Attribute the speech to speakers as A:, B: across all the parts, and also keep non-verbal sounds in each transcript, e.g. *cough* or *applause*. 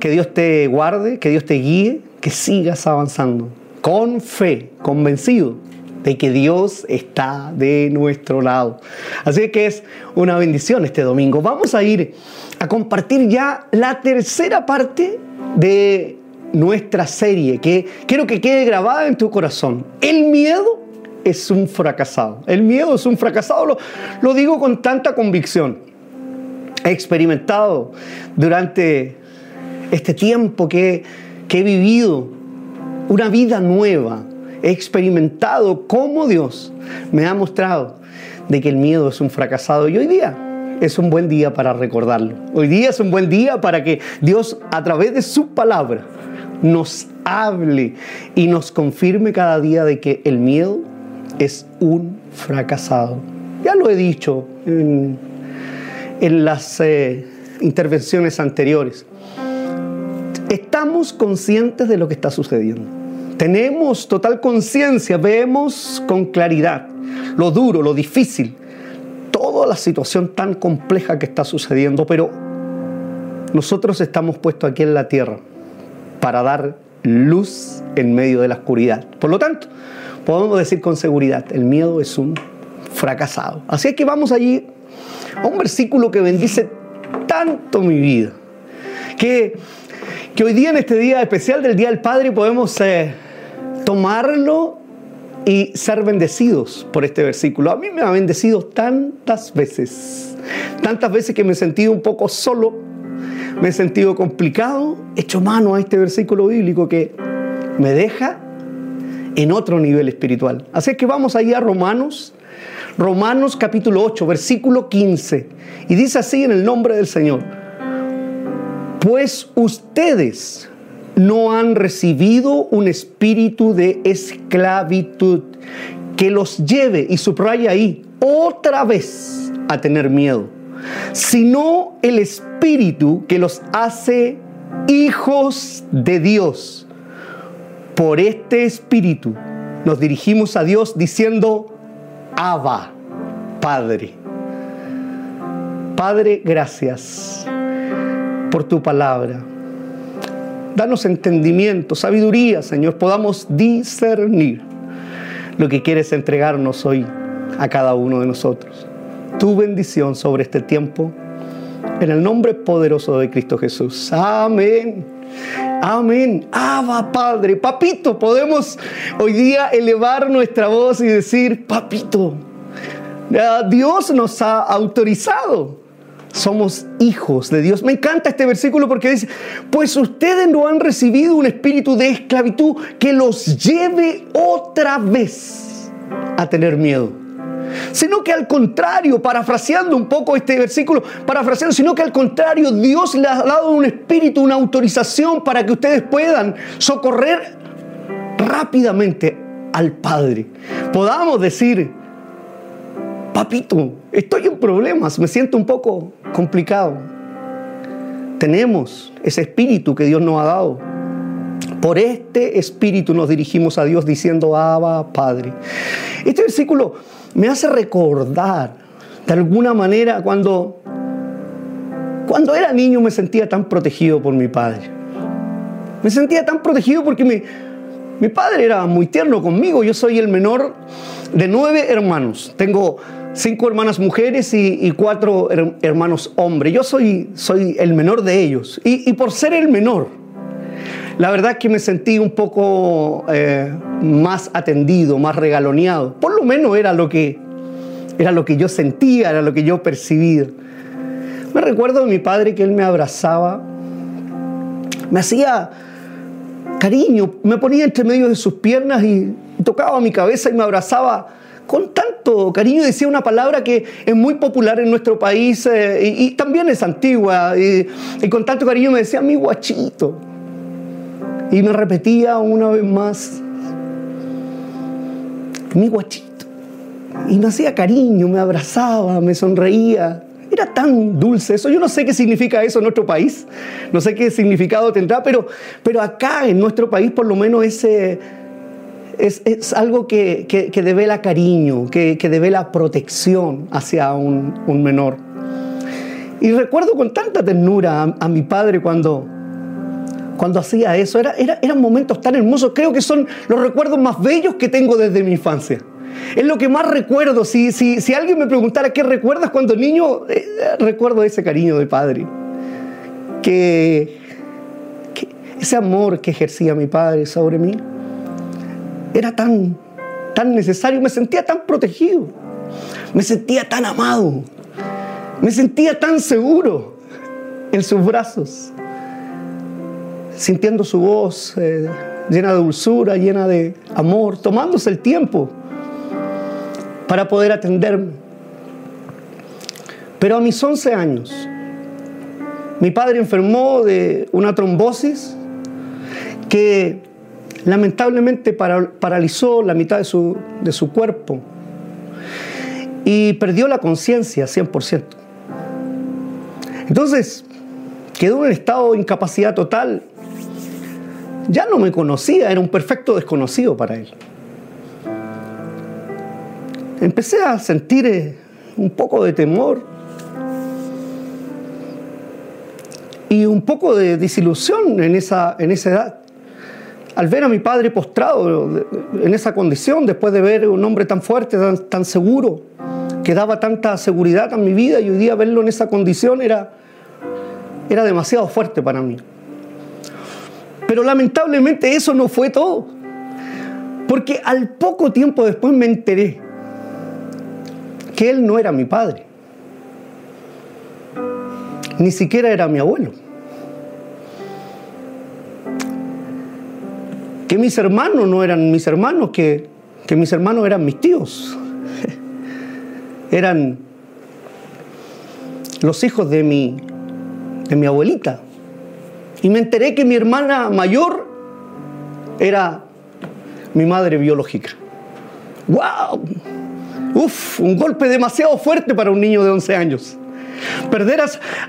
A: que Dios te guarde, que Dios te guíe, que sigas avanzando con fe, convencido de que Dios está de nuestro lado. Así que es una bendición este domingo. Vamos a ir a compartir ya la tercera parte de nuestra serie, que quiero que quede grabada en tu corazón. El miedo es un fracasado. El miedo es un fracasado, lo, lo digo con tanta convicción. He experimentado durante este tiempo que, he vivido una vida nueva. He experimentado cómo Dios me ha mostrado de que el miedo es un fracasado. Y hoy día es un buen día para recordarlo. Hoy día es un buen día para que Dios a través de su palabra nos hable y nos confirme cada día de que el miedo es un fracasado. Ya lo he dicho en, las eh, intervenciones anteriores. Estamos conscientes de lo que está sucediendo. Tenemos total conciencia, vemos con claridad lo duro, lo difícil, toda la situación tan compleja que está sucediendo, pero nosotros estamos puestos aquí en la tierra para dar luz en medio de la oscuridad. Por lo tanto, podemos decir con seguridad, el miedo es un fracasado. Así es que vamos allí a un versículo que bendice tanto mi vida, que, que hoy día en este día especial del Día del Padre podemos eh, tomarlo y ser bendecidos por este versículo. A mí me ha bendecido tantas veces, tantas veces que me he sentido un poco solo, me he sentido complicado, he hecho mano a este versículo bíblico que me deja en otro nivel espiritual. Así que vamos ahí a Romanos, Romanos capítulo 8, versículo 15. Y dice así en el nombre del Señor, pues ustedes no han recibido un espíritu de esclavitud que los lleve, y subraya ahí, otra vez a tener miedo, sino el espíritu que los hace hijos de Dios. Por este espíritu nos dirigimos a Dios diciendo, Abba, Padre. Padre, gracias por tu palabra. Danos entendimiento, sabiduría, Señor, podamos discernir lo que quieres entregarnos hoy a cada uno de nosotros. Tu bendición sobre este tiempo, en el nombre poderoso de Cristo Jesús. Amén. Amén. Abba, Padre. Papito, podemos hoy día elevar nuestra voz y decir, papito, Dios nos ha autorizado somos hijos de Dios. Me encanta este versículo porque dice, pues ustedes no han recibido un espíritu de esclavitud que los lleve otra vez a tener miedo. Sino que al contrario, parafraseando un poco este versículo, parafraseando, sino que al contrario, Dios les ha dado un espíritu, una autorización para que ustedes puedan socorrer rápidamente al Padre. Podamos decir, papito, estoy en problemas, me siento un poco complicado. Tenemos ese espíritu que Dios nos ha dado. Por este espíritu nos dirigimos a Dios diciendo, Abba, Padre. Este versículo me hace recordar de alguna manera cuando, cuando era niño me sentía tan protegido por mi padre. Me sentía tan protegido porque mi, mi padre era muy tierno conmigo. Yo soy el menor de nueve hermanos. Tengo cinco hermanas mujeres y, cuatro hermanos hombres. Yo soy, soy el menor de ellos. Y, por ser el menor, la verdad es que me sentí un poco eh, más atendido, más regaloneado. Por lo menos era lo que, era lo que yo sentía, era lo que yo percibía. Me recuerdo de mi padre que él me abrazaba, me hacía cariño, me ponía entre medio de sus piernas y tocaba mi cabeza y me abrazaba con tanto cariño decía una palabra que es muy popular en nuestro país eh, y, también es antigua. Y, y, con tanto cariño me decía mi guachito. Y me repetía una vez más, mi guachito. Y me hacía cariño, me abrazaba, me sonreía. Era tan dulce eso. Yo no sé qué significa eso en nuestro país. No sé qué significado tendrá, pero, pero acá en nuestro país por lo menos ese es, algo que, que, devela cariño, que, que devela protección hacia un, menor. Y recuerdo con tanta ternura a, mi padre cuando, cuando hacía eso. Era, eran momentos tan hermosos. Creo que son los recuerdos más bellos que tengo desde mi infancia. Es lo que más recuerdo. Si, si, si alguien me preguntara qué recuerdas cuando niño, eh, recuerdo ese cariño de padre. Que, que, ese amor que ejercía mi padre sobre mí era tan, tan necesario. Me sentía tan protegido. Me sentía tan amado. Me sentía tan seguro en sus brazos, sintiendo su voz eh, llena de dulzura, llena de amor, tomándose el tiempo para poder atenderme. Pero a mis 11 años, mi padre enfermó de una trombosis que lamentablemente paralizó la mitad de su, de su cuerpo y perdió la conciencia 100%. Entonces, quedó en estado de incapacidad total. Ya no me conocía, era un perfecto desconocido para él. Empecé a sentir eh, un poco de temor y un poco de desilusión en esa, en esa edad. Al ver a mi padre postrado en esa condición, después de ver un hombre tan fuerte, tan, seguro, que daba tanta seguridad a mi vida y hoy día verlo en esa condición era, era demasiado fuerte para mí. Pero lamentablemente eso no fue todo. Porque al poco tiempo después me enteré que él no era mi padre. Ni siquiera era mi abuelo. Que mis hermanos no eran mis hermanos, que, que mis hermanos eran mis tíos. Eran los hijos de mi de mi abuelita. Y me enteré que mi hermana mayor era mi madre biológica. ¡Wow! Uf, un golpe demasiado fuerte para un niño de 11 años. Perder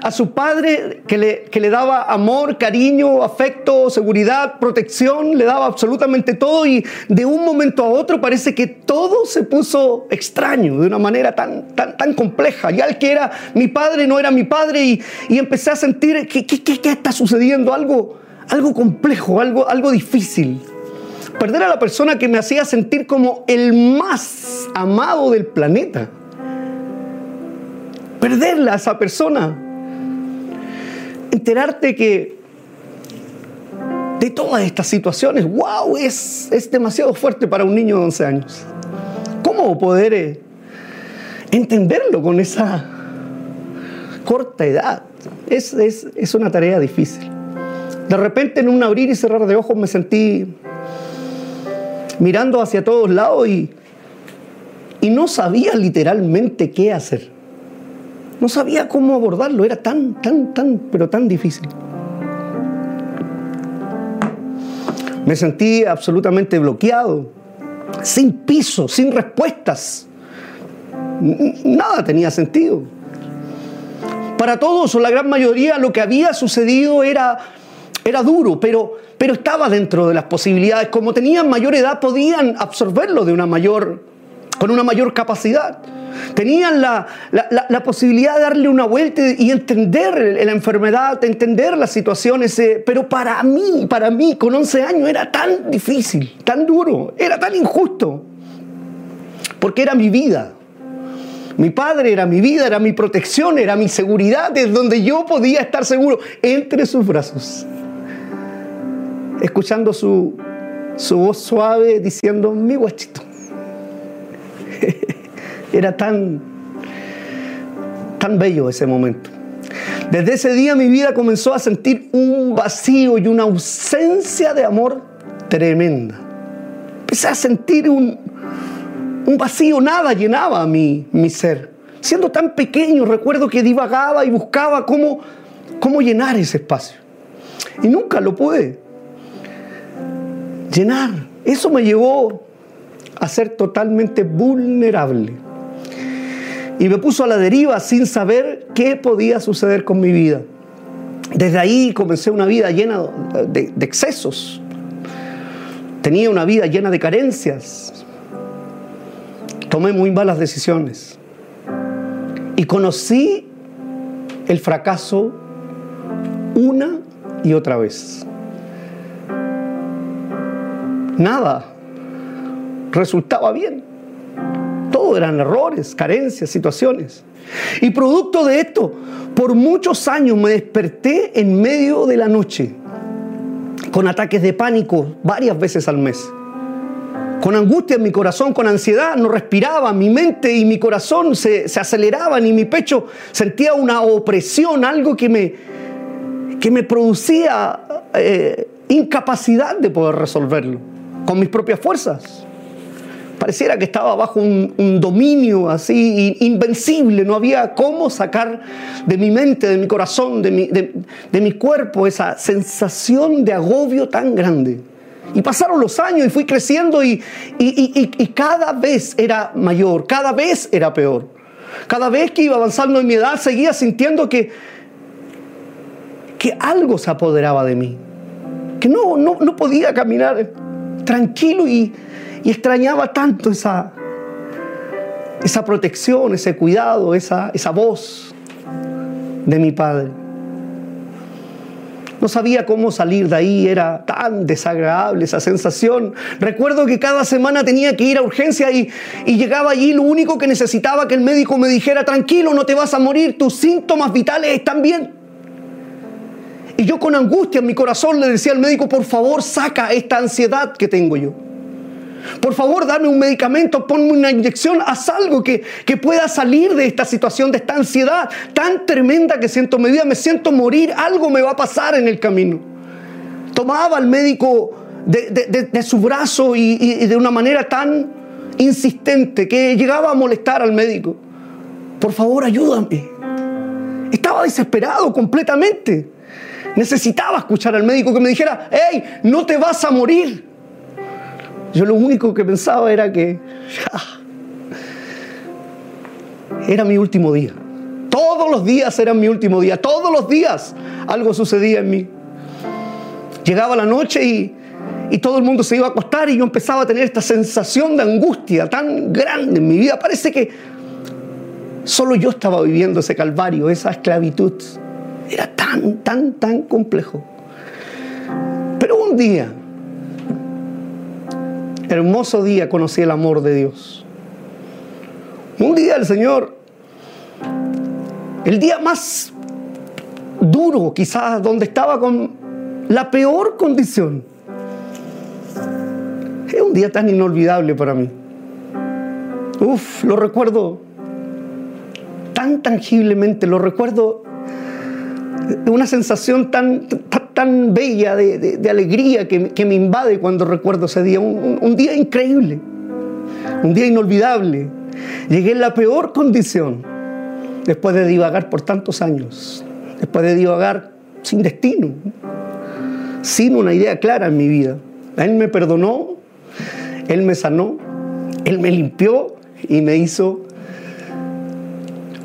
A: a, su padre que le, que le, daba amor, cariño, afecto, seguridad, protección, le daba absolutamente todo y de un momento a otro parece que todo se puso extraño de una manera tan, tan, tan compleja. Ya el que era mi padre no era mi padre y, y empecé a sentir que, qué está sucediendo, algo, algo complejo, algo, algo difícil. Perder a la persona que me hacía sentir como el más amado del planeta perderla a esa persona. Enterarte que de todas estas situaciones, wow, es, es demasiado fuerte para un niño de 11 años. ¿Cómo poder eh, entenderlo con esa corta edad? Es, es, es una tarea difícil. De repente en un abrir y cerrar de ojos me sentí mirando hacia todos lados y, y no sabía literalmente qué hacer. No sabía cómo abordarlo, era tan, tan, tan, pero tan difícil. Me sentí absolutamente bloqueado, sin piso, sin respuestas. Nada tenía sentido. Para todos o la gran mayoría lo que había sucedido era, era duro, pero, pero estaba dentro de las posibilidades. Como tenían mayor edad podían absorberlo de una mayor, con una mayor capacidad. Tenían la, posibilidad de darle una vuelta y entender la enfermedad, entender las situaciones, pero para mí, para mí, con 11 años era tan difícil, tan duro, era tan injusto, porque era mi vida. Mi padre era mi vida, era mi protección, era mi seguridad, es donde yo podía estar seguro, entre sus brazos, escuchando su, su voz suave diciendo, mi guachito. *laughs* Era tan, tan bello ese momento. Desde ese día mi vida comenzó a sentir un vacío y una ausencia de amor tremenda. Empecé a sentir un, un vacío, nada llenaba mi, mi ser. Siendo tan pequeño, recuerdo que divagaba y buscaba cómo, cómo llenar ese espacio. Y nunca lo pude llenar. Eso me llevó a ser totalmente vulnerable y me puso a la deriva sin saber qué podía suceder con mi vida. Desde ahí comencé una vida llena de, excesos. Tenía una vida llena de carencias. Tomé muy malas decisiones. Y conocí el fracaso una y otra vez. nada resultaba bien. Todo eran errores, carencias, situaciones. Y producto de esto, por muchos años me desperté en medio de la noche con ataques de pánico varias veces al mes. Con angustia en mi corazón, con ansiedad, no respiraba, mi mente y mi corazón se, aceleraban y mi pecho sentía una opresión, algo que me, que me producía eh, incapacidad de poder resolverlo con mis propias fuerzas. Pareciera que estaba bajo un, dominio así invencible, no había cómo sacar de mi mente, de mi corazón, de mi, de mi cuerpo esa sensación de agobio tan grande. Y pasaron los años y fui creciendo y, y, cada vez era mayor, cada vez era peor. Cada vez que iba avanzando en mi edad seguía sintiendo que, que algo se apoderaba de mí, que no, no, no podía caminar tranquilo y, y extrañaba tanto esa, esa protección, ese cuidado, esa, esa voz de mi padre. No sabía cómo salir de ahí, era tan desagradable esa sensación. Recuerdo que cada semana tenía que ir a urgencia y, y, llegaba allí, lo único que necesitaba que el médico me dijera, tranquilo, no te vas a morir, tus síntomas vitales están bien. Y yo con angustia en mi corazón le decía al médico, por favor, saca esta ansiedad que tengo yo. Por favor, dame un medicamento, ponme una inyección, haz algo que, pueda salir de esta situación, de esta ansiedad tan tremenda que siento en mi vida. Me siento morir, algo me va a pasar en el camino. Tomaba al médico de, su brazo y, y de una manera tan insistente que llegaba a molestar al médico. Por favor, ayúdame. Estaba desesperado completamente. Necesitaba escuchar al médico que me dijera, hey, no te vas a morir. Yo lo único que pensaba era que era mi último día. Todos los días eran mi último día. Todos los días algo sucedía en mí. Llegaba la noche y, y todo el mundo se iba a acostar y yo empezaba a tener esta sensación de angustia tan grande en mi vida. Parece que solo yo estaba viviendo ese calvario, esa esclavitud. Era tan, tan, tan complejo. Pero un día hermoso día conocí el amor de Dios. Un día el Señor, el día más duro quizás, donde estaba con la peor condición, es un día tan inolvidable para mí. Uf, lo recuerdo tan tangiblemente, lo recuerdo una sensación tan, tan, bella de, alegría que, me invade cuando recuerdo ese día. Un, día increíble, un día inolvidable. Llegué en la peor condición después de divagar por tantos años, después de divagar sin destino, sin una idea clara en mi vida. Él me perdonó, Él me sanó, Él me limpió y me hizo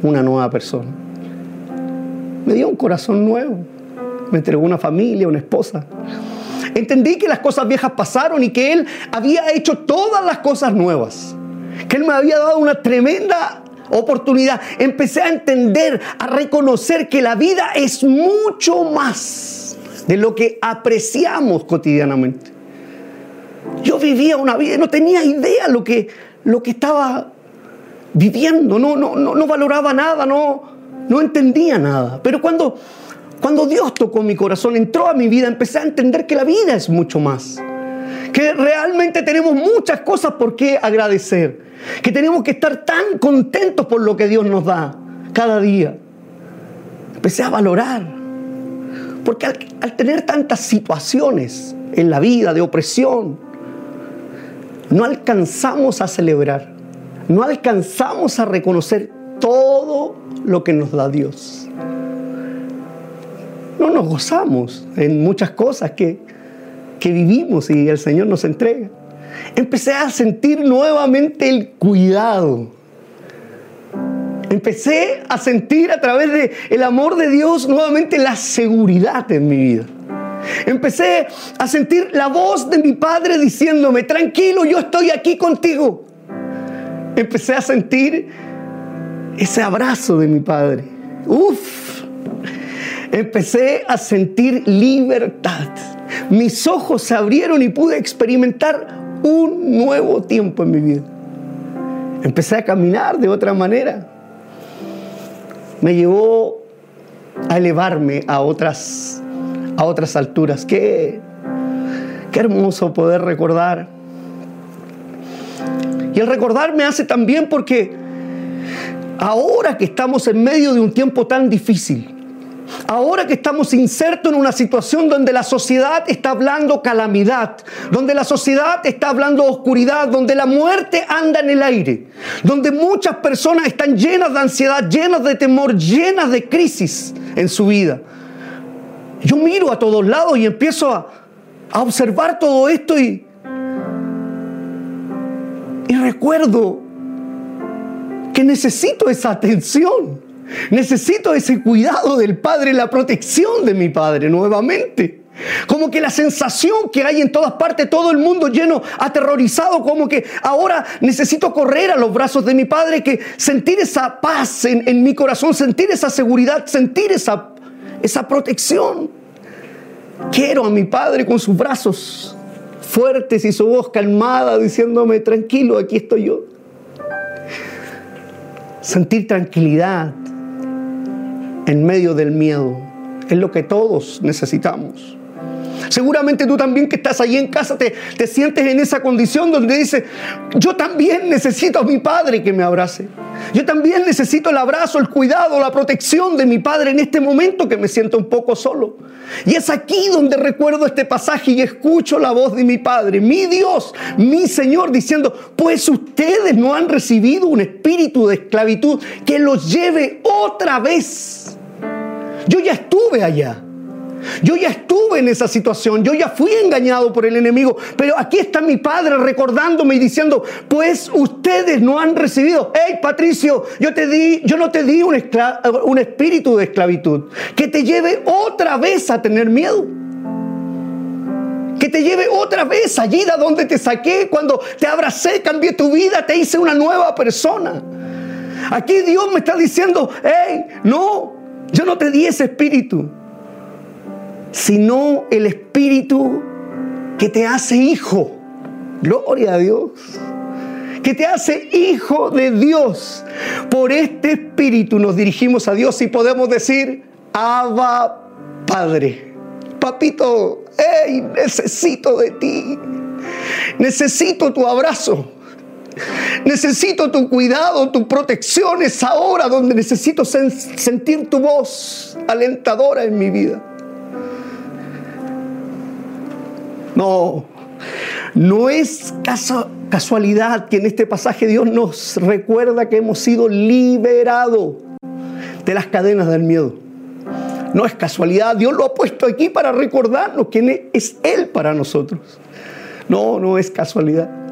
A: una nueva persona me dio un corazón nuevo. Me entregó una familia, una esposa. Entendí que las cosas viejas pasaron y que Él había hecho todas las cosas nuevas. Que Él me había dado una tremenda oportunidad. Empecé a entender, a reconocer que la vida es mucho más de lo que apreciamos cotidianamente. Yo vivía una vida, no tenía idea lo que, lo que estaba viviendo, no, no, no, no valoraba nada, no, no entendía nada. Pero cuando, cuando Dios tocó mi corazón, entró a mi vida, empecé a entender que la vida es mucho más. Que realmente tenemos muchas cosas por qué agradecer. Que tenemos que estar tan contentos por lo que Dios nos da cada día. Empecé a valorar. Porque al, tener tantas situaciones en la vida de opresión, no alcanzamos a celebrar, no alcanzamos a reconocer todo lo que nos da Dios. No nos gozamos en muchas cosas que, que vivimos y el Señor nos entrega. Empecé a sentir nuevamente el cuidado. Empecé a sentir a través del el amor de Dios nuevamente la seguridad en mi vida. Empecé a sentir la voz de mi padre diciéndome, tranquilo, yo estoy aquí contigo. Empecé a sentir ese abrazo de mi padre. Uf, empecé a sentir libertad. mis ojos se abrieron y pude experimentar un nuevo tiempo en mi vida. Empecé a caminar de otra manera. Me llevó a elevarme a otras, a otras alturas. Qué, qué hermoso poder recordar. Y el recordar me hace también porque ahora que estamos en medio de un tiempo tan difícil, Ahora que estamos insertos en una situación donde la sociedad está hablando calamidad, donde la sociedad está hablando oscuridad, donde la muerte anda en el aire, donde muchas personas están llenas de ansiedad, llenas de temor, llenas de crisis en su vida. Yo miro a todos lados y empiezo a, observar todo esto y recuerdo que necesito esa atención. Necesito ese cuidado del Padre, la protección de mi Padre nuevamente. Como que la sensación que hay en todas partes, todo el mundo lleno, aterrorizado, como que ahora necesito correr a los brazos de mi Padre, que sentir esa paz en, mi corazón, sentir esa seguridad, sentir esa, esa protección. Quiero a mi Padre con sus brazos fuertes y su voz calmada diciéndome, tranquilo, aquí estoy yo. Sentir tranquilidad, en medio del miedo. Es lo que todos necesitamos. Seguramente tú también que estás ahí en casa te, te, sientes en esa condición donde dices, yo también necesito a mi padre que me abrace. Yo también necesito el abrazo, el cuidado, la protección de mi padre en este momento que me siento un poco solo. Y es aquí donde recuerdo este pasaje y escucho la voz de mi padre, mi Dios, mi Señor, diciendo, pues ustedes no han recibido un espíritu de esclavitud que los lleve otra vez. Yo ya estuve allá. Yo ya estuve en esa situación, yo ya fui engañado por el enemigo, pero aquí está mi padre recordándome y diciendo, pues ustedes no han recibido, hey Patricio, yo te di, yo no te di un, un espíritu de esclavitud que te lleve otra vez a tener miedo. Que te lleve otra vez allí de donde te saqué, cuando te abracé, cambié tu vida, te hice una nueva persona. Aquí Dios me está diciendo, hey, no, yo no te di ese espíritu sino el Espíritu que te hace hijo. Gloria a Dios. Que te hace hijo de Dios. Por este Espíritu nos dirigimos a Dios y podemos decir, Abba Padre. Papito, hey, necesito de ti. Necesito tu abrazo. Necesito tu cuidado, tu protección. Es ahora donde necesito sentir tu voz alentadora en mi vida. No, no es casualidad que en este pasaje Dios nos recuerda que hemos sido liberados de las cadenas del miedo. No es casualidad, Dios lo ha puesto aquí para recordarnos quién es Él para nosotros. No, no es casualidad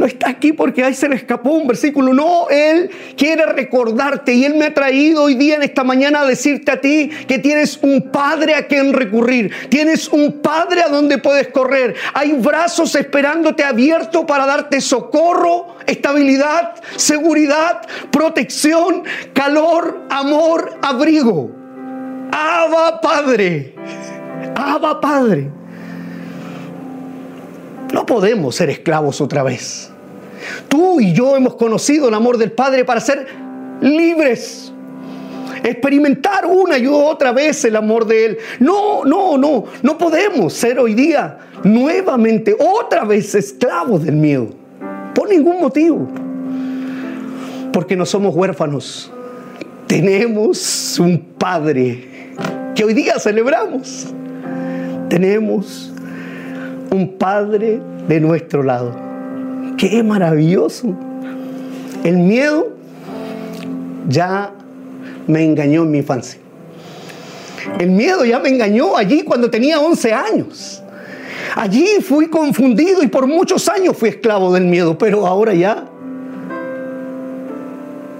A: no está aquí porque ahí se le escapó un versículo. No, Él quiere recordarte y Él me ha traído hoy día en esta mañana a decirte a ti que tienes un Padre a quien recurrir. Tienes un Padre a donde puedes correr. Hay brazos esperándote abiertos para darte socorro, estabilidad, seguridad, protección, calor, amor, abrigo. Abba Padre. Abba Padre. No podemos ser esclavos otra vez. Tú y yo hemos conocido el amor del Padre para ser libres. Experimentar una y otra vez el amor de Él. No, no, no. No podemos ser hoy día nuevamente, otra vez esclavos del miedo. Por ningún motivo. Porque no somos huérfanos. Tenemos un Padre que hoy día celebramos. Tenemos un Padre de nuestro lado. Qué maravilloso. El miedo ya me engañó en mi infancia. El miedo ya me engañó allí cuando tenía 11 años. Allí fui confundido y por muchos años fui esclavo del miedo, pero ahora ya,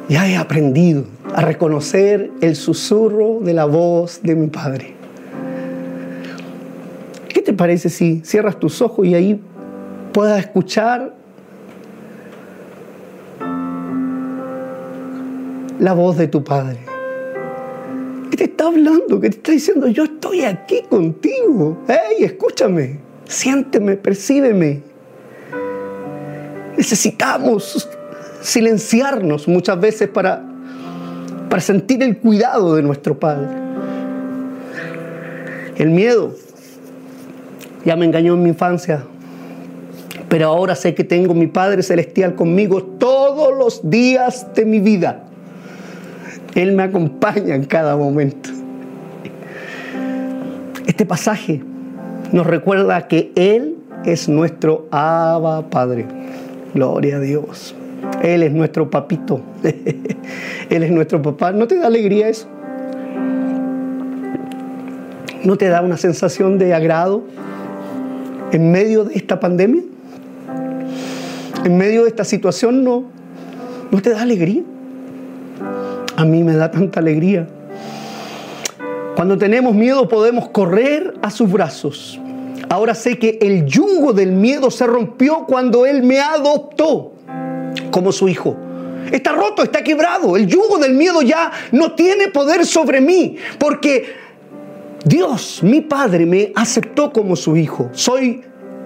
A: ya he aprendido a reconocer el susurro de la voz de mi Padre. ¿Qué parece si cierras tus ojos y ahí puedas escuchar la voz de tu Padre. ¿Qué te está hablando, que te está diciendo, yo estoy aquí contigo. Hey, escúchame, siénteme, percíbeme. Necesitamos silenciarnos muchas veces para, para sentir el cuidado de nuestro Padre. El miedo ya me engañó en mi infancia, pero ahora sé que tengo mi Padre Celestial conmigo todos los días de mi vida. Él me acompaña en cada momento. Este pasaje nos recuerda que Él es nuestro Abba Padre. Gloria a Dios. Él es nuestro papito. *laughs* Él es nuestro papá. ¿No te da alegría eso? ¿No te da una sensación de agrado en medio de esta pandemia? ¿En medio de esta situación no, no te da alegría? A mí me da tanta alegría. Cuando tenemos miedo podemos correr a sus brazos. Ahora sé que el yugo del miedo se rompió cuando Él me adoptó como su hijo. Está roto, está quebrado. El yugo del miedo ya no tiene poder sobre mí porque Dios, mi Padre, me aceptó como su hijo. Soy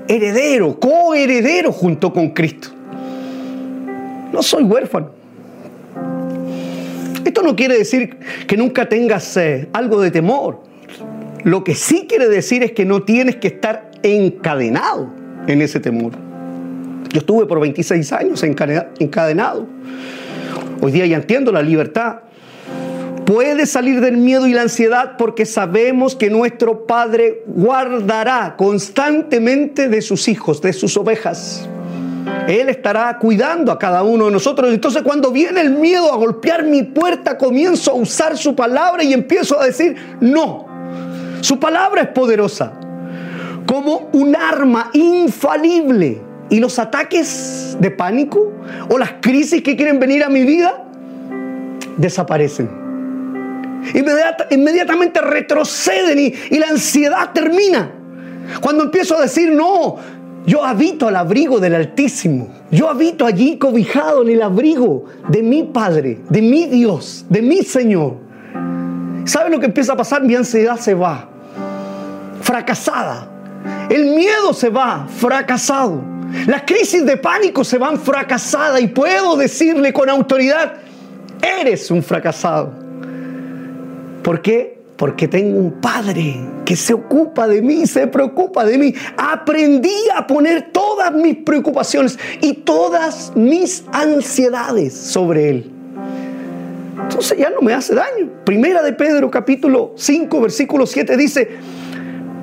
A: heredero, coheredero junto con Cristo. No soy huérfano. Esto no quiere decir que nunca tengas eh, algo de temor. Lo que sí quiere decir es que no tienes que estar encadenado en ese temor. Yo estuve por 26 años encadenado. Hoy día ya entiendo la libertad. Puede salir del miedo y la ansiedad porque sabemos que nuestro Padre guardará constantemente de sus hijos, de sus ovejas. Él estará cuidando a cada uno de nosotros. Entonces cuando viene el miedo a golpear mi puerta, comienzo a usar su palabra y empiezo a decir, no, su palabra es poderosa, como un arma infalible. Y los ataques de pánico o las crisis que quieren venir a mi vida desaparecen. Inmediatamente retroceden y, la ansiedad termina. Cuando empiezo a decir, no, yo habito al abrigo del Altísimo. Yo habito allí cobijado en el abrigo de mi Padre, de mi Dios, de mi Señor. ¿Sabe lo que empieza a pasar? Mi ansiedad se va. Fracasada. El miedo se va. Fracasado. Las crisis de pánico se van fracasadas y puedo decirle con autoridad, eres un fracasado. ¿Por qué? Porque tengo un Padre que se ocupa de mí, se preocupa de mí. Aprendí a poner todas mis preocupaciones y todas mis ansiedades sobre Él. Entonces ya no me hace daño. Primera de Pedro capítulo 5 versículo 7 dice,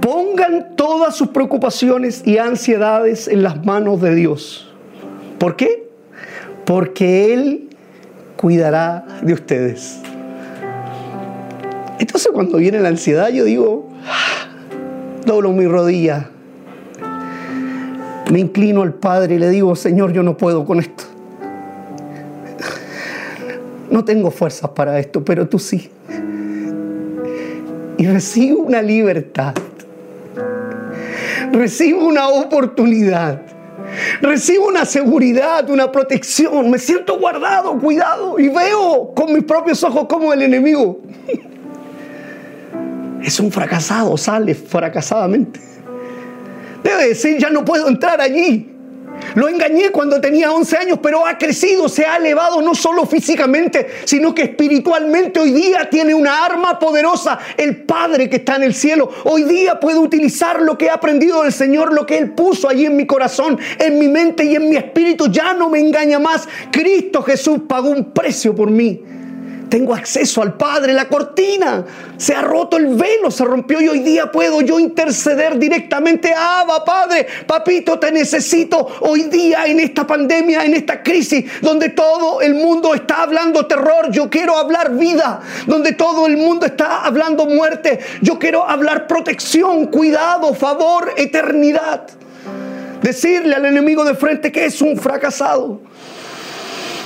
A: pongan todas sus preocupaciones y ansiedades en las manos de Dios. ¿Por qué? Porque Él cuidará de ustedes. Entonces cuando viene la ansiedad yo digo, doblo mi rodilla, me inclino al Padre y le digo, Señor, yo no puedo con esto. No tengo fuerzas para esto, pero tú sí. Y recibo una libertad. Recibo una oportunidad. Recibo una seguridad, una protección. Me siento guardado, cuidado. Y veo con mis propios ojos como el enemigo es un fracasado, sale fracasadamente. Debe decir, ya no puedo entrar allí. Lo engañé cuando tenía 11 años, pero ha crecido, se ha elevado no solo físicamente, sino que espiritualmente hoy día tiene una arma poderosa, el Padre que está en el cielo. Hoy día puedo utilizar lo que he aprendido del Señor, lo que Él puso allí en mi corazón, en mi mente y en mi espíritu. Ya no me engaña más. Cristo Jesús pagó un precio por mí tengo acceso al Padre, la cortina, se ha roto el velo, se rompió y hoy día puedo yo interceder directamente. Abba, Padre, papito, te necesito hoy día en esta pandemia, en esta crisis, donde todo el mundo está hablando terror, yo quiero hablar vida, donde todo el mundo está hablando muerte, yo quiero hablar protección, cuidado, favor, eternidad. Decirle al enemigo de frente que es un fracasado.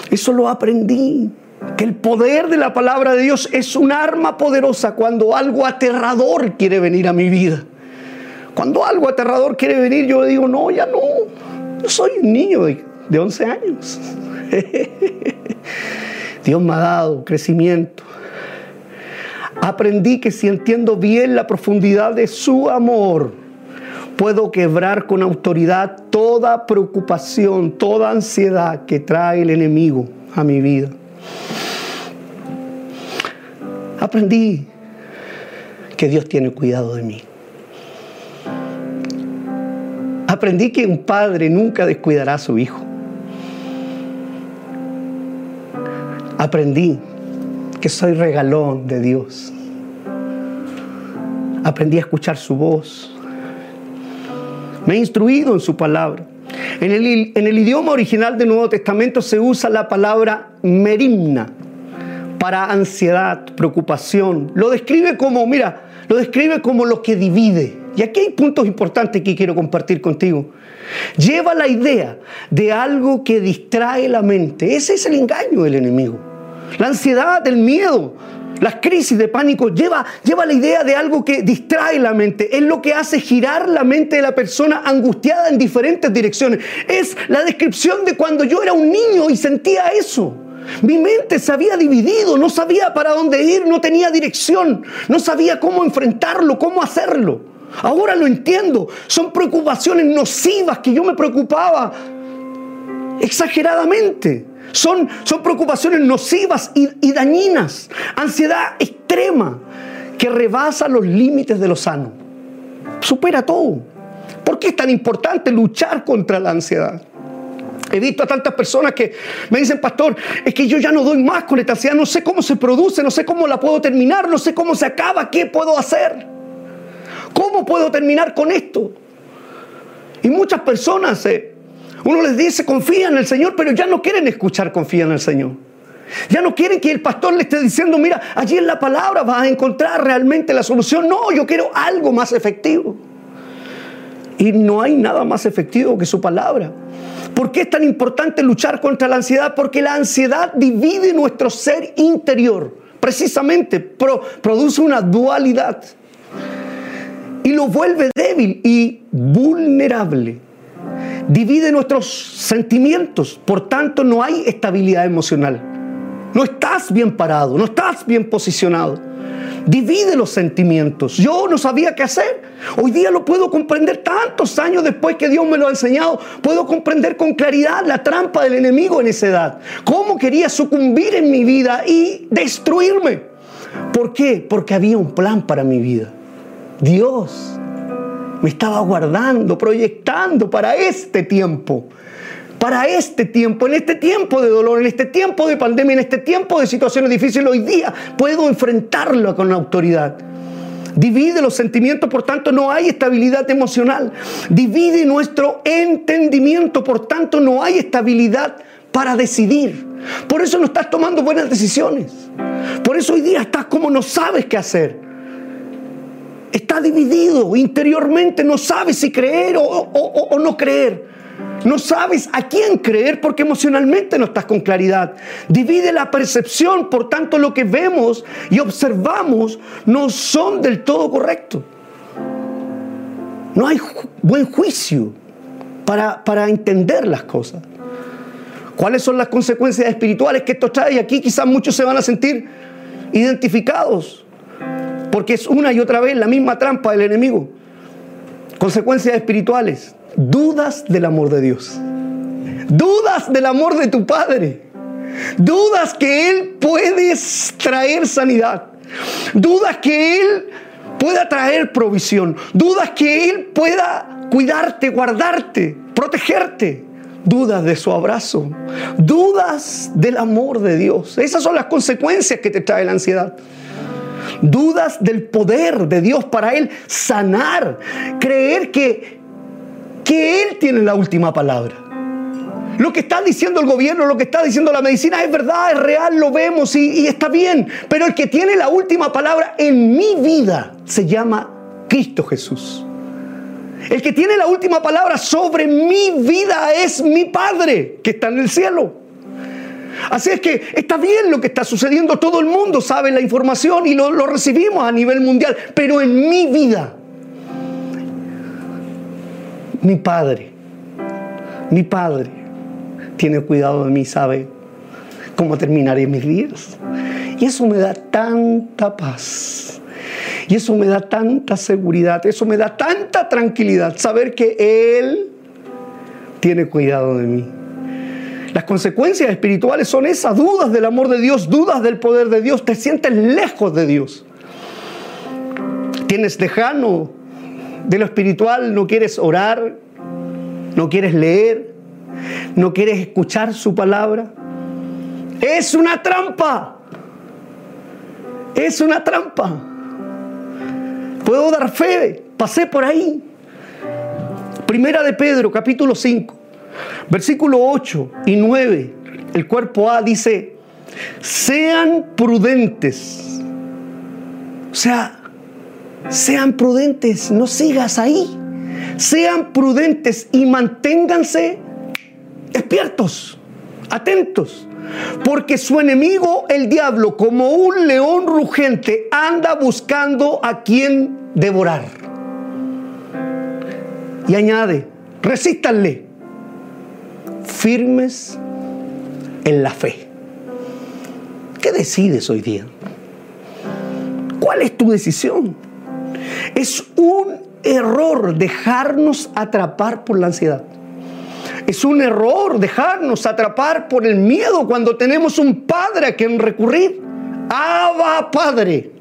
A: Eso lo aprendí que el poder de la palabra de Dios es un arma poderosa cuando algo aterrador quiere venir a mi vida. Cuando algo aterrador quiere venir, yo digo, no, ya no. Yo soy un niño de, de 11 años. *laughs* Dios me ha dado crecimiento. Aprendí que si entiendo bien la profundidad de su amor, puedo quebrar con autoridad toda preocupación, toda ansiedad que trae el enemigo a mi vida. Aprendí que Dios tiene cuidado de mí. Aprendí que un padre nunca descuidará a su hijo. Aprendí que soy regalón de Dios. Aprendí a escuchar su voz. Me he instruido en su palabra. En el, idioma original del Nuevo Testamento se usa la palabra merimna para ansiedad, preocupación. Lo describe como, mira, lo describe como lo que divide. Y aquí hay puntos importantes que quiero compartir contigo. Lleva la idea de algo que distrae la mente. Ese es el engaño del enemigo. La ansiedad, el miedo, las crisis de pánico lleva, lleva la idea de algo que distrae la mente. Es lo que hace girar la mente de la persona angustiada en diferentes direcciones. Es la descripción de cuando yo era un niño y sentía eso. Mi mente se había dividido, no sabía para dónde ir, no tenía dirección, no sabía cómo enfrentarlo, cómo hacerlo. Ahora lo entiendo. Son preocupaciones nocivas que yo me preocupaba exageradamente. Son, son preocupaciones nocivas y, y dañinas. Ansiedad extrema que rebasa los límites de lo sano. Supera todo. ¿Por qué es tan importante luchar contra la ansiedad? He visto a tantas personas que me dicen, pastor, es que yo ya no doy más con esta ansiedad, no sé cómo se produce, no sé cómo la puedo terminar, no sé cómo se acaba, qué puedo hacer. ¿Cómo puedo terminar con esto? Y muchas personas, eh, uno les dice, confía en el Señor, pero ya no quieren escuchar, confía en el Señor. Ya no quieren que el pastor le esté diciendo, mira, allí en la palabra vas a encontrar realmente la solución. No, yo quiero algo más efectivo. Y no hay nada más efectivo que su palabra. ¿Por qué es tan importante luchar contra la ansiedad? Porque la ansiedad divide nuestro ser interior. Precisamente produce una dualidad y lo vuelve débil y vulnerable. Divide nuestros sentimientos, por tanto no hay estabilidad emocional. No estás bien parado, no estás bien posicionado. Divide los sentimientos. Yo no sabía qué hacer. Hoy día lo puedo comprender tantos años después que Dios me lo ha enseñado. Puedo comprender con claridad la trampa del enemigo en esa edad. Cómo quería sucumbir en mi vida y destruirme. ¿Por qué? Porque había un plan para mi vida. Dios me estaba guardando, proyectando para este tiempo. Para este tiempo, en este tiempo de dolor, en este tiempo de pandemia, en este tiempo de situaciones difíciles, hoy día puedo enfrentarlo con autoridad. Divide los sentimientos, por tanto no hay estabilidad emocional. Divide nuestro entendimiento, por tanto no hay estabilidad para decidir. Por eso no estás tomando buenas decisiones. Por eso hoy día estás como no sabes qué hacer. Está dividido interiormente, no sabes si creer o, no creer. No sabes a quién creer porque emocionalmente no estás con claridad. Divide la percepción, por tanto lo que vemos y observamos no son del todo correctos. No hay buen juicio para, para entender las cosas. ¿Cuáles son las consecuencias espirituales que esto trae? Y aquí quizás muchos se van a sentir identificados. Porque es una y otra vez la misma trampa del enemigo. Consecuencias espirituales. Dudas del amor de Dios. Dudas del amor de tu Padre. Dudas que Él puede traer sanidad. Dudas que Él pueda traer provisión. Dudas que Él pueda cuidarte, guardarte, protegerte. Dudas de su abrazo. Dudas del amor de Dios. Esas son las consecuencias que te trae la ansiedad dudas del poder de Dios para Él sanar, creer que, que Él tiene la última palabra. Lo que está diciendo el gobierno, lo que está diciendo la medicina es verdad, es real, lo vemos y, y, está bien. Pero el que tiene la última palabra en mi vida se llama Cristo Jesús. El que tiene la última palabra sobre mi vida es mi Padre que está en el cielo. Así es que está bien lo que está sucediendo, todo el mundo sabe la información y lo, recibimos a nivel mundial, pero en mi vida, mi padre, mi padre tiene cuidado de mí, sabe cómo terminaré mis días. Y eso me da tanta paz. Y eso me da tanta seguridad, eso me da tanta tranquilidad, saber que Él tiene cuidado de mí. Las consecuencias espirituales son esas dudas del amor de Dios, dudas del poder de Dios, te sientes lejos de Dios. Tienes lejano de lo espiritual, no quieres orar, no quieres leer, no quieres escuchar su palabra. Es una trampa. Es una trampa. Puedo dar fe, pasé por ahí. Primera de Pedro, capítulo 5, versículo 8 y 9. El cuerpo A dice, sean prudentes. O sea, sean prudentes, no sigas ahí. Sean prudentes y manténganse despiertos, atentos. Porque su enemigo, el diablo, como un león rugente, anda buscando a quien devorar. Y añade, resístanle, firmes en la fe. ¿Qué decides hoy día? ¿Cuál es tu decisión? Es un error dejarnos atrapar por la ansiedad. Es un error dejarnos atrapar por el miedo cuando tenemos un padre a quien recurrir. Abba Padre.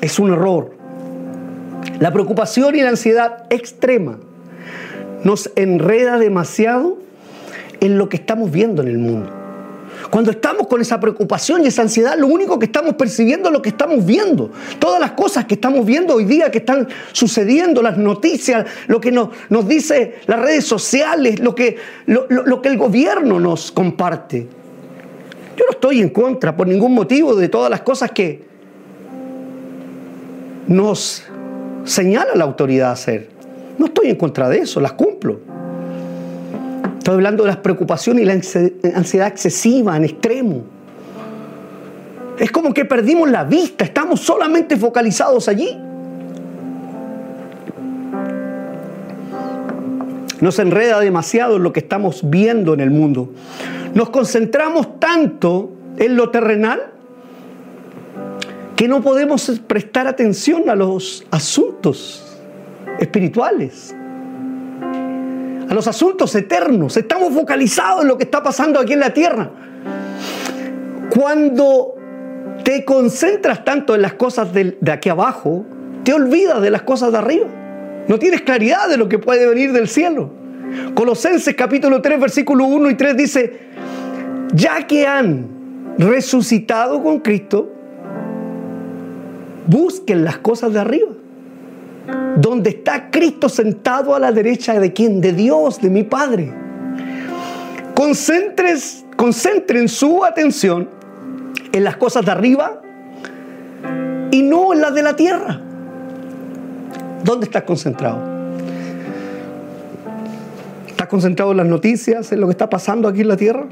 A: Es un error. La preocupación y la ansiedad extrema nos enreda demasiado en lo que estamos viendo en el mundo. Cuando estamos con esa preocupación y esa ansiedad, lo único que estamos percibiendo es lo que estamos viendo. Todas las cosas que estamos viendo hoy día, que están sucediendo, las noticias, lo que nos, nos dice las redes sociales, lo que, lo, lo que el gobierno nos comparte. Yo no estoy en contra por ningún motivo de todas las cosas que nos señala la autoridad a hacer. No estoy en contra de eso, las cumplo. Estoy hablando de las preocupaciones y la ansiedad excesiva en extremo. Es como que perdimos la vista, estamos solamente focalizados allí. Nos enreda demasiado en lo que estamos viendo en el mundo. Nos concentramos tanto en lo terrenal que no podemos prestar atención a los asuntos espirituales a los asuntos eternos. Estamos focalizados en lo que está pasando aquí en la tierra. Cuando te concentras tanto en las cosas de, aquí abajo, te olvidas de las cosas de arriba. No tienes claridad de lo que puede venir del cielo. Colosenses capítulo 3, versículo 1 y 3 dice, ya que han resucitado con Cristo, busquen las cosas de arriba donde está Cristo sentado a la derecha de quién? De Dios, de mi Padre. Concentren su atención en las cosas de arriba y no en las de la tierra. ¿Dónde estás concentrado? ¿Estás concentrado en las noticias, en lo que está pasando aquí en la tierra?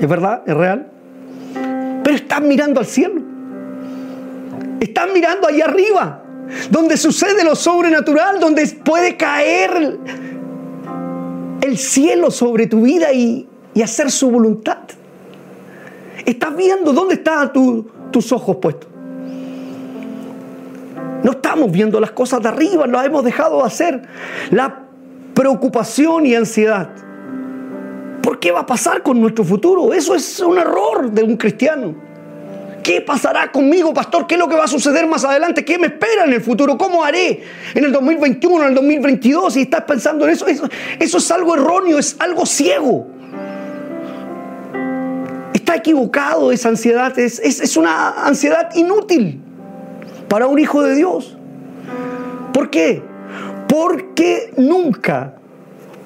A: ¿Es verdad? ¿Es real? Pero estás mirando al cielo. Estás mirando allá arriba donde sucede lo sobrenatural, donde puede caer el cielo sobre tu vida y, hacer su voluntad. Estás viendo dónde están tus ojos puestos. No estamos viendo las cosas de arriba, lo hemos dejado de hacer. La preocupación y ansiedad. ¿Por qué va a pasar con nuestro futuro? Eso es un error de un cristiano. ¿Qué pasará conmigo, pastor? ¿Qué es lo que va a suceder más adelante? ¿Qué me espera en el futuro? ¿Cómo haré en el 2021, en el 2022? Si estás pensando en eso, eso, es algo erróneo, es algo ciego. Está equivocado esa ansiedad, es, es una ansiedad inútil para un hijo de Dios. ¿Por qué? Porque nunca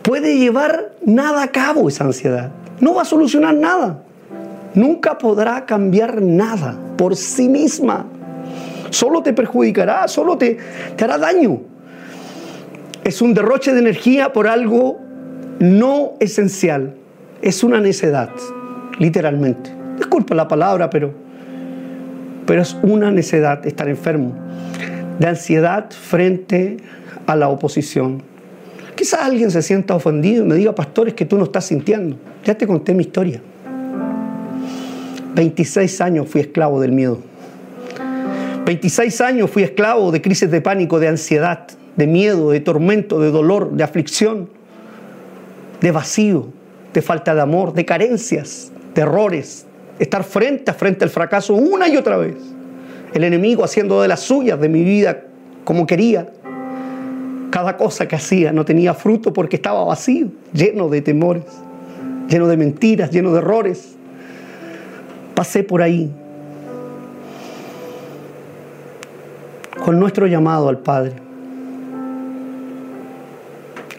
A: puede llevar nada a cabo esa ansiedad. No va a solucionar nada nunca podrá cambiar nada por sí misma. Solo te perjudicará, solo te, te hará daño. Es un derroche de energía por algo no esencial. Es una necedad, literalmente. Disculpa la palabra, pero, pero es una necedad estar enfermo. De ansiedad frente a la oposición. Quizás alguien se sienta ofendido y me diga, pastor, es que tú no estás sintiendo. Ya te conté mi historia 26 años fui esclavo del miedo. 26 años fui esclavo de crisis de pánico, de ansiedad, de miedo, de tormento, de dolor, de aflicción, de vacío, de falta de amor, de carencias, de errores, estar frente a frente al fracaso una y otra vez. El enemigo haciendo de las suyas de mi vida como quería. Cada cosa que hacía no tenía fruto porque estaba vacío, lleno de temores, lleno de mentiras, lleno de errores. Pasé por ahí con nuestro llamado al Padre.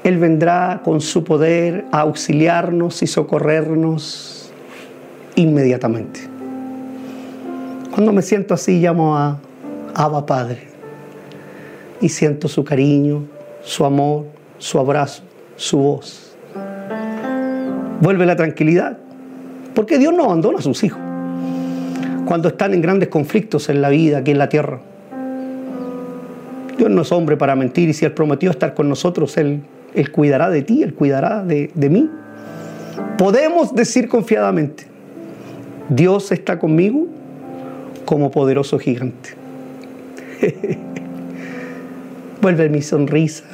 A: Él vendrá con su poder a auxiliarnos y socorrernos inmediatamente. Cuando me siento así, llamo a Abba Padre y siento su cariño, su amor, su abrazo, su voz. Vuelve la tranquilidad, porque Dios no abandona a sus hijos cuando están en grandes conflictos en la vida aquí en la tierra. Dios no es hombre para mentir y si Él prometió estar con nosotros, Él, cuidará de ti, Él cuidará de, de mí. Podemos decir confiadamente, Dios está conmigo como poderoso gigante. *laughs* vuelve mi sonrisa,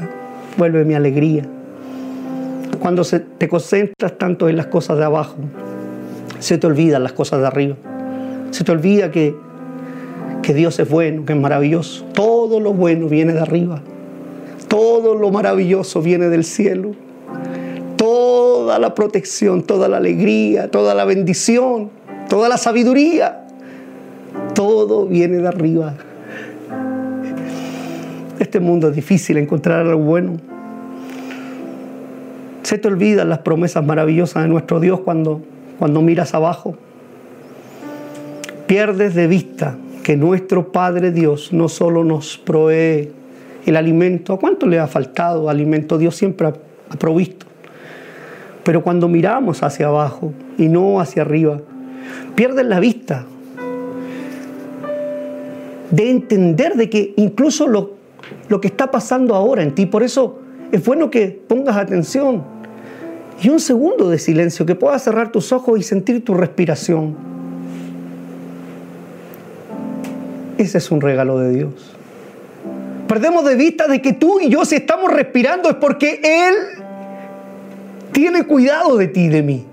A: vuelve mi alegría. Cuando se, te concentras tanto en las cosas de abajo, se te olvidan las cosas de arriba. Se te olvida que, que Dios es bueno, que es maravilloso. Todo lo bueno viene de arriba. Todo lo maravilloso viene del cielo. Toda la protección, toda la alegría, toda la bendición, toda la sabiduría, todo viene de arriba. Este mundo es difícil encontrar algo bueno. Se te olvidan las promesas maravillosas de nuestro Dios cuando, cuando miras abajo. Pierdes de vista que nuestro Padre Dios no solo nos provee el alimento, ¿a cuánto le ha faltado alimento? Dios siempre ha provisto. Pero cuando miramos hacia abajo y no hacia arriba, pierdes la vista de entender de que incluso lo, lo que está pasando ahora en ti, por eso es bueno que pongas atención y un segundo de silencio, que puedas cerrar tus ojos y sentir tu respiración. Ese es un regalo de Dios. Perdemos de vista de que tú y yo si estamos respirando es porque Él tiene cuidado de ti y de mí.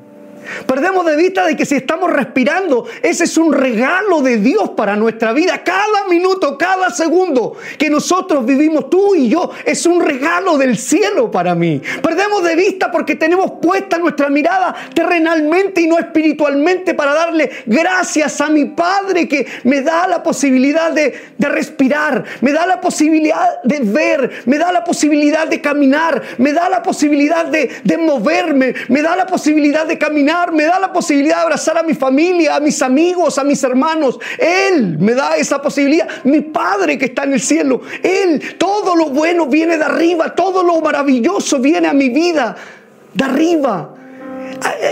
A: Perdemos de vista de que si estamos respirando, ese es un regalo de Dios para nuestra vida. Cada minuto, cada segundo que nosotros vivimos, tú y yo, es un regalo del cielo para mí. Perdemos de vista porque tenemos puesta nuestra mirada terrenalmente y no espiritualmente para darle gracias a mi Padre que me da la posibilidad de, de respirar, me da la posibilidad de ver, me da la posibilidad de caminar, me da la posibilidad de, de moverme, me da la posibilidad de caminar me da la posibilidad de abrazar a mi familia, a mis amigos, a mis hermanos. Él me da esa posibilidad. Mi Padre que está en el cielo. Él, todo lo bueno viene de arriba, todo lo maravilloso viene a mi vida de arriba.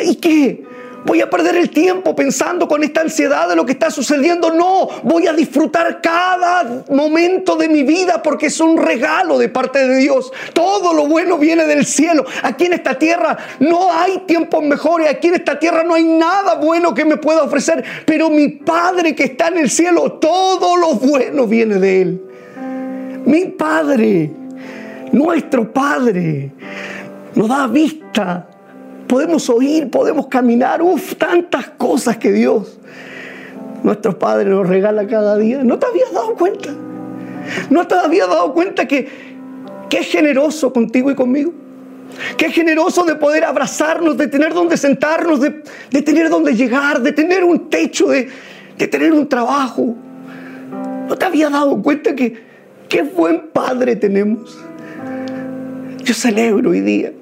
A: ¿Y qué? Voy a perder el tiempo pensando con esta ansiedad de lo que está sucediendo. No, voy a disfrutar cada momento de mi vida porque es un regalo de parte de Dios. Todo lo bueno viene del cielo. Aquí en esta tierra no hay tiempos mejores. Aquí en esta tierra no hay nada bueno que me pueda ofrecer. Pero mi Padre que está en el cielo, todo lo bueno viene de Él. Mi Padre, nuestro Padre, nos da vista podemos oír, podemos caminar, uff, tantas cosas que Dios, nuestro Padre, nos regala cada día. ¿No te habías dado cuenta? ¿No te habías dado cuenta que, que es generoso contigo y conmigo? Que es generoso de poder abrazarnos, de tener donde sentarnos, de, tener donde llegar, de tener un techo, de, de tener un trabajo. ¿No te habías dado cuenta que qué buen Padre tenemos? Yo celebro hoy día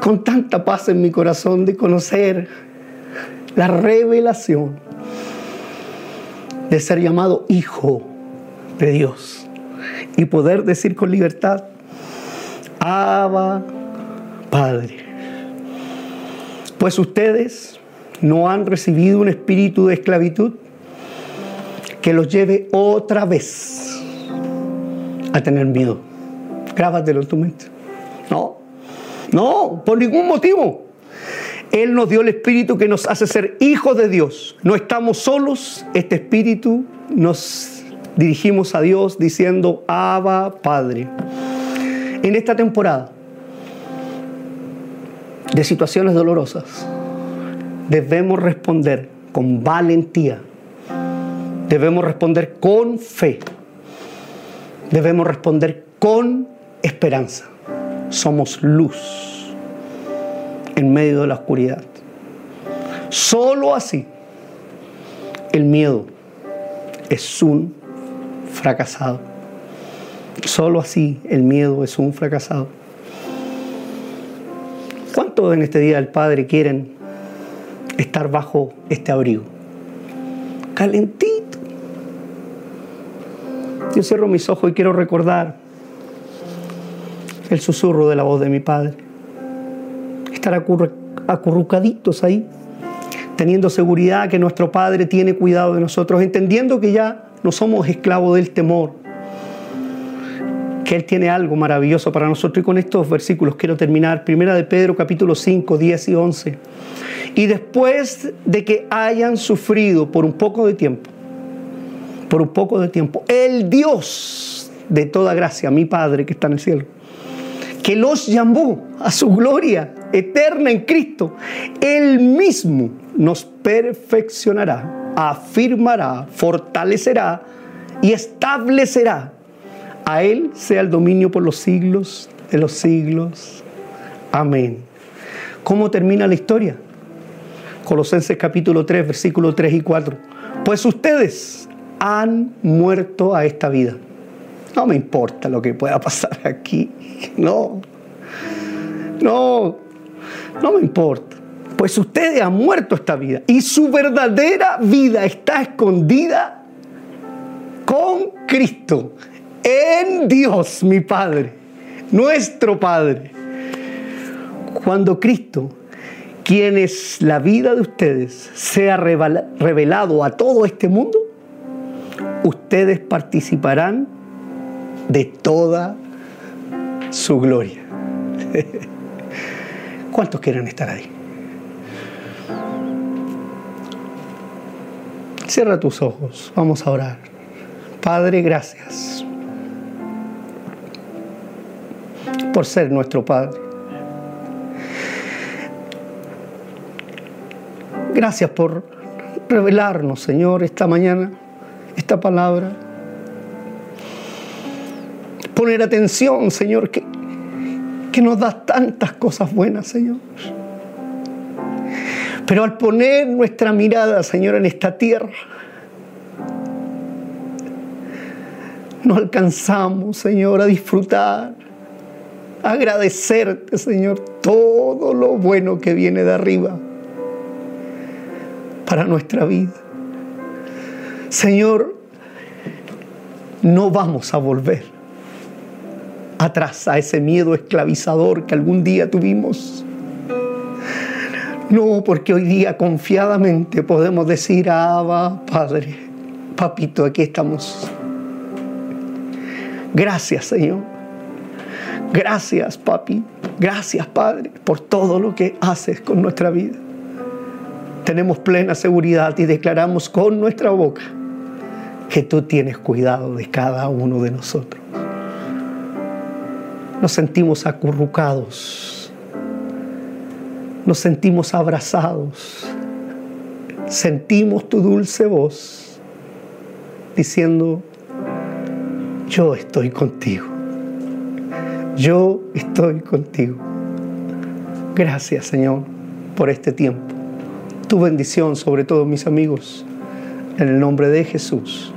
A: con tanta paz en mi corazón de conocer la revelación de ser llamado hijo de Dios y poder decir con libertad, Abba, Padre. Pues ustedes no han recibido un espíritu de esclavitud que los lleve otra vez a tener miedo. Grábatelo en tu mente. No, no, por ningún motivo. Él nos dio el Espíritu que nos hace ser hijos de Dios. No estamos solos, este Espíritu nos dirigimos a Dios diciendo, Abba Padre. En esta temporada de situaciones dolorosas, debemos responder con valentía, debemos responder con fe, debemos responder con esperanza. Somos luz en medio de la oscuridad. Solo así el miedo es un fracasado. Solo así el miedo es un fracasado. ¿Cuántos en este día del Padre quieren estar bajo este abrigo? Calentito. Yo cierro mis ojos y quiero recordar el susurro de la voz de mi Padre. Estar acurrucaditos ahí, teniendo seguridad que nuestro Padre tiene cuidado de nosotros, entendiendo que ya no somos esclavos del temor, que Él tiene algo maravilloso para nosotros. Y con estos versículos quiero terminar. Primera de Pedro capítulo 5, 10 y 11. Y después de que hayan sufrido por un poco de tiempo, por un poco de tiempo, el Dios de toda gracia, mi Padre que está en el cielo, que los llamó a su gloria eterna en Cristo, Él mismo nos perfeccionará, afirmará, fortalecerá y establecerá a Él sea el dominio por los siglos de los siglos. Amén. ¿Cómo termina la historia? Colosenses capítulo 3, versículos 3 y 4. Pues ustedes han muerto a esta vida. No me importa lo que pueda pasar aquí. No. No. No me importa. Pues ustedes han muerto esta vida y su verdadera vida está escondida con Cristo en Dios, mi Padre, nuestro Padre. Cuando Cristo, quien es la vida de ustedes, sea revelado a todo este mundo, ustedes participarán de toda su gloria. *laughs* ¿Cuántos quieren estar ahí? Cierra tus ojos, vamos a orar. Padre, gracias por ser nuestro Padre. Gracias por revelarnos, Señor, esta mañana, esta palabra. Poner atención, Señor, que, que nos das tantas cosas buenas, Señor. Pero al poner nuestra mirada, Señor, en esta tierra, no alcanzamos, Señor, a disfrutar agradecerte, Señor, todo lo bueno que viene de arriba para nuestra vida. Señor, no vamos a volver atrás a ese miedo esclavizador que algún día tuvimos. No, porque hoy día confiadamente podemos decir, Abba, Padre, Papito, aquí estamos. Gracias, Señor Gracias, papi. Gracias, Padre, por todo lo que haces con nuestra vida. Tenemos plena seguridad y declaramos con nuestra boca que tú tienes cuidado de cada uno de nosotros. Nos sentimos acurrucados, nos sentimos abrazados, sentimos tu dulce voz diciendo, yo estoy contigo yo estoy contigo. Gracias Señor por este tiempo. Tu bendición sobre todos mis amigos. En el nombre de Jesús.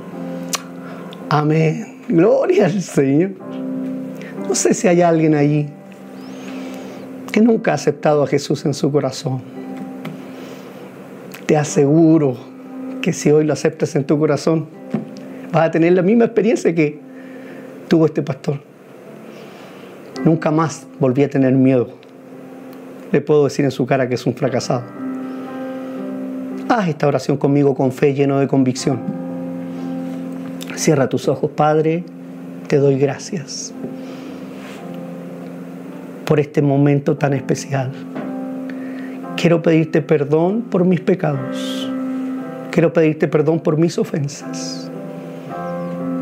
A: Amén. Gloria al Señor. No sé si hay alguien allí que nunca ha aceptado a Jesús en su corazón. Te aseguro que si hoy lo aceptas en tu corazón, vas a tener la misma experiencia que tuvo este pastor. Nunca más volví a tener miedo. Le puedo decir en su cara que es un fracasado. Haz esta oración conmigo con fe, lleno de convicción. Cierra tus ojos, Padre, te doy gracias por este momento tan especial Quiero pedirte perdón por mis pecados. Quiero pedirte perdón por mis ofensas.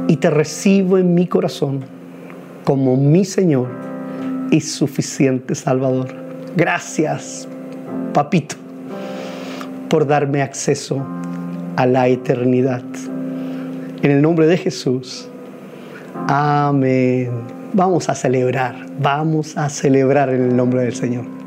A: Y te recibo en mi corazón como mi Señor y suficiente Salvador. Gracias, papito, por darme acceso a la eternidad. En el nombre de Jesús. Amén. Vamos a celebrar, vamos a celebrar en el nombre del Señor.